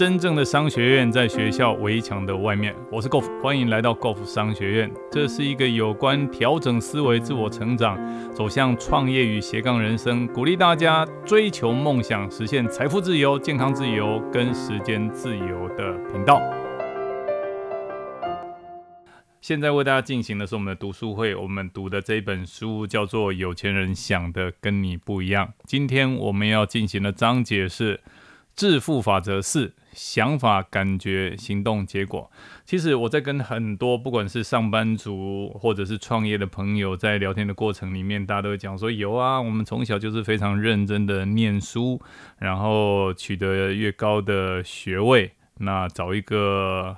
真正的商学院在学校围墙的外面。我是 Golf，欢迎来到 Golf 商学院。这是一个有关调整思维、自我成长、走向创业与斜杠人生，鼓励大家追求梦想、实现财富自由、健康自由跟时间自由的频道。现在为大家进行的是我们的读书会，我们读的这本书叫做《有钱人想的跟你不一样》。今天我们要进行的章节是。致富法则四：想法、感觉、行动、结果。其实我在跟很多不管是上班族或者是创业的朋友在聊天的过程里面，大家都会讲说：有啊，我们从小就是非常认真的念书，然后取得越高的学位，那找一个。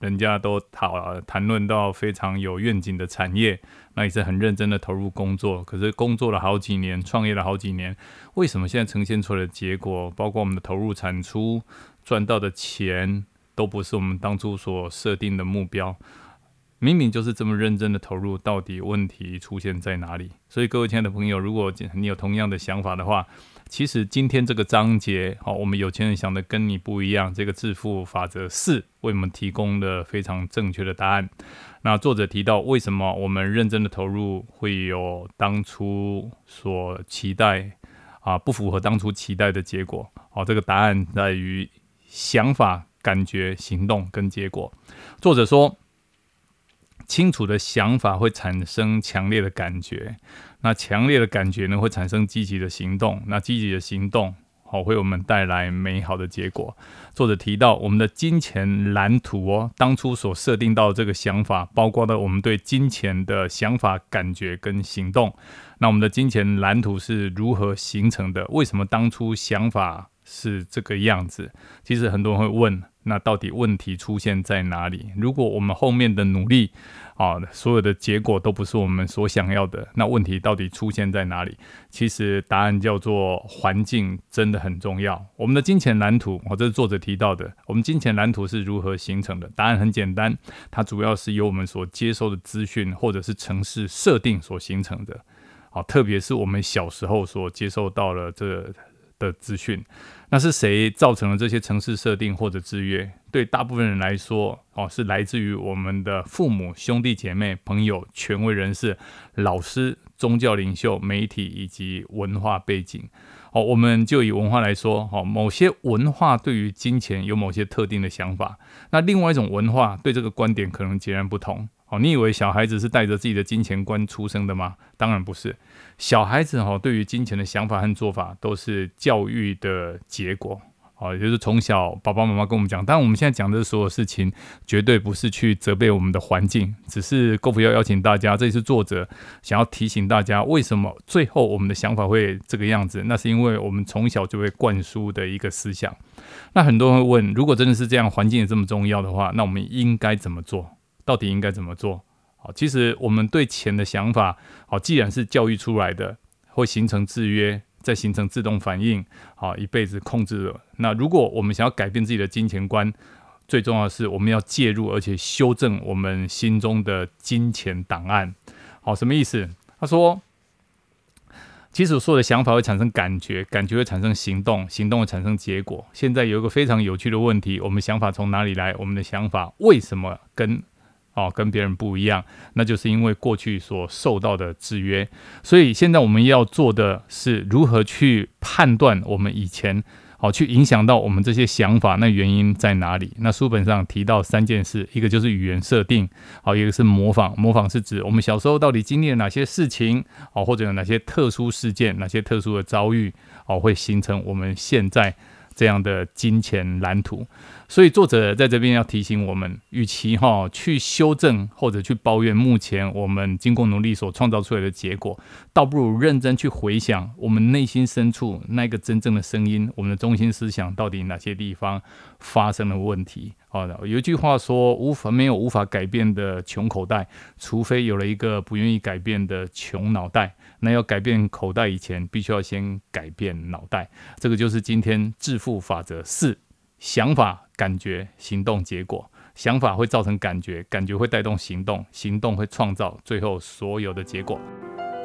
人家都讨谈论到非常有愿景的产业，那也是很认真的投入工作。可是工作了好几年，创业了好几年，为什么现在呈现出来的结果，包括我们的投入产出、赚到的钱，都不是我们当初所设定的目标？明明就是这么认真的投入，到底问题出现在哪里？所以各位亲爱的朋友，如果你有同样的想法的话，其实今天这个章节，好，我们有钱人想的跟你不一样。这个致富法则四为我们提供了非常正确的答案。那作者提到，为什么我们认真的投入会有当初所期待啊不符合当初期待的结果？好，这个答案在于想法、感觉、行动跟结果。作者说。清楚的想法会产生强烈的感觉，那强烈的感觉呢会产生积极的行动，那积极的行动好会我们带来美好的结果。作者提到我们的金钱蓝图哦，当初所设定到这个想法，包括了我们对金钱的想法、感觉跟行动。那我们的金钱蓝图是如何形成的？为什么当初想法是这个样子？其实很多人会问。那到底问题出现在哪里？如果我们后面的努力啊，所有的结果都不是我们所想要的，那问题到底出现在哪里？其实答案叫做环境真的很重要。我们的金钱蓝图，哦，这是作者提到的。我们金钱蓝图是如何形成的？答案很简单，它主要是由我们所接收的资讯或者是城市设定所形成的。好，特别是我们小时候所接受到了这。的资讯，那是谁造成了这些城市设定或者制约？对大部分人来说，哦，是来自于我们的父母、兄弟姐妹、朋友、权威人士、老师、宗教领袖、媒体以及文化背景。哦，我们就以文化来说，哦，某些文化对于金钱有某些特定的想法，那另外一种文化对这个观点可能截然不同。哦，你以为小孩子是带着自己的金钱观出生的吗？当然不是。小孩子哈，对于金钱的想法和做法都是教育的结果。哦，也就是从小爸爸妈妈跟我们讲。当然，我们现在讲的所有事情，绝对不是去责备我们的环境，只是够不要邀请大家。这是作者想要提醒大家，为什么最后我们的想法会这个样子？那是因为我们从小就会灌输的一个思想。那很多人会问，如果真的是这样，环境也这么重要的话，那我们应该怎么做？到底应该怎么做？好，其实我们对钱的想法，好，既然是教育出来的，会形成制约，再形成自动反应，好，一辈子控制了。那如果我们想要改变自己的金钱观，最重要的是我们要介入，而且修正我们心中的金钱档案。好，什么意思？他说，其实所有的想法会产生感觉，感觉会产生行动，行动会产生结果。现在有一个非常有趣的问题：我们想法从哪里来？我们的想法为什么跟哦，跟别人不一样，那就是因为过去所受到的制约。所以现在我们要做的是如何去判断我们以前好去影响到我们这些想法，那原因在哪里？那书本上提到三件事，一个就是语言设定，好，一个是模仿。模仿是指我们小时候到底经历了哪些事情，哦，或者有哪些特殊事件、哪些特殊的遭遇，哦，会形成我们现在。这样的金钱蓝图，所以作者在这边要提醒我们，与其哈去修正或者去抱怨目前我们经过努力所创造出来的结果，倒不如认真去回想我们内心深处那个真正的声音，我们的中心思想到底哪些地方发生了问题。好的，有一句话说，无法没有无法改变的穷口袋，除非有了一个不愿意改变的穷脑袋。那要改变口袋以前，必须要先改变脑袋。这个就是今天致富法则四：想法、感觉、行动、结果。想法会造成感觉，感觉会带动行动，行动会创造最后所有的结果。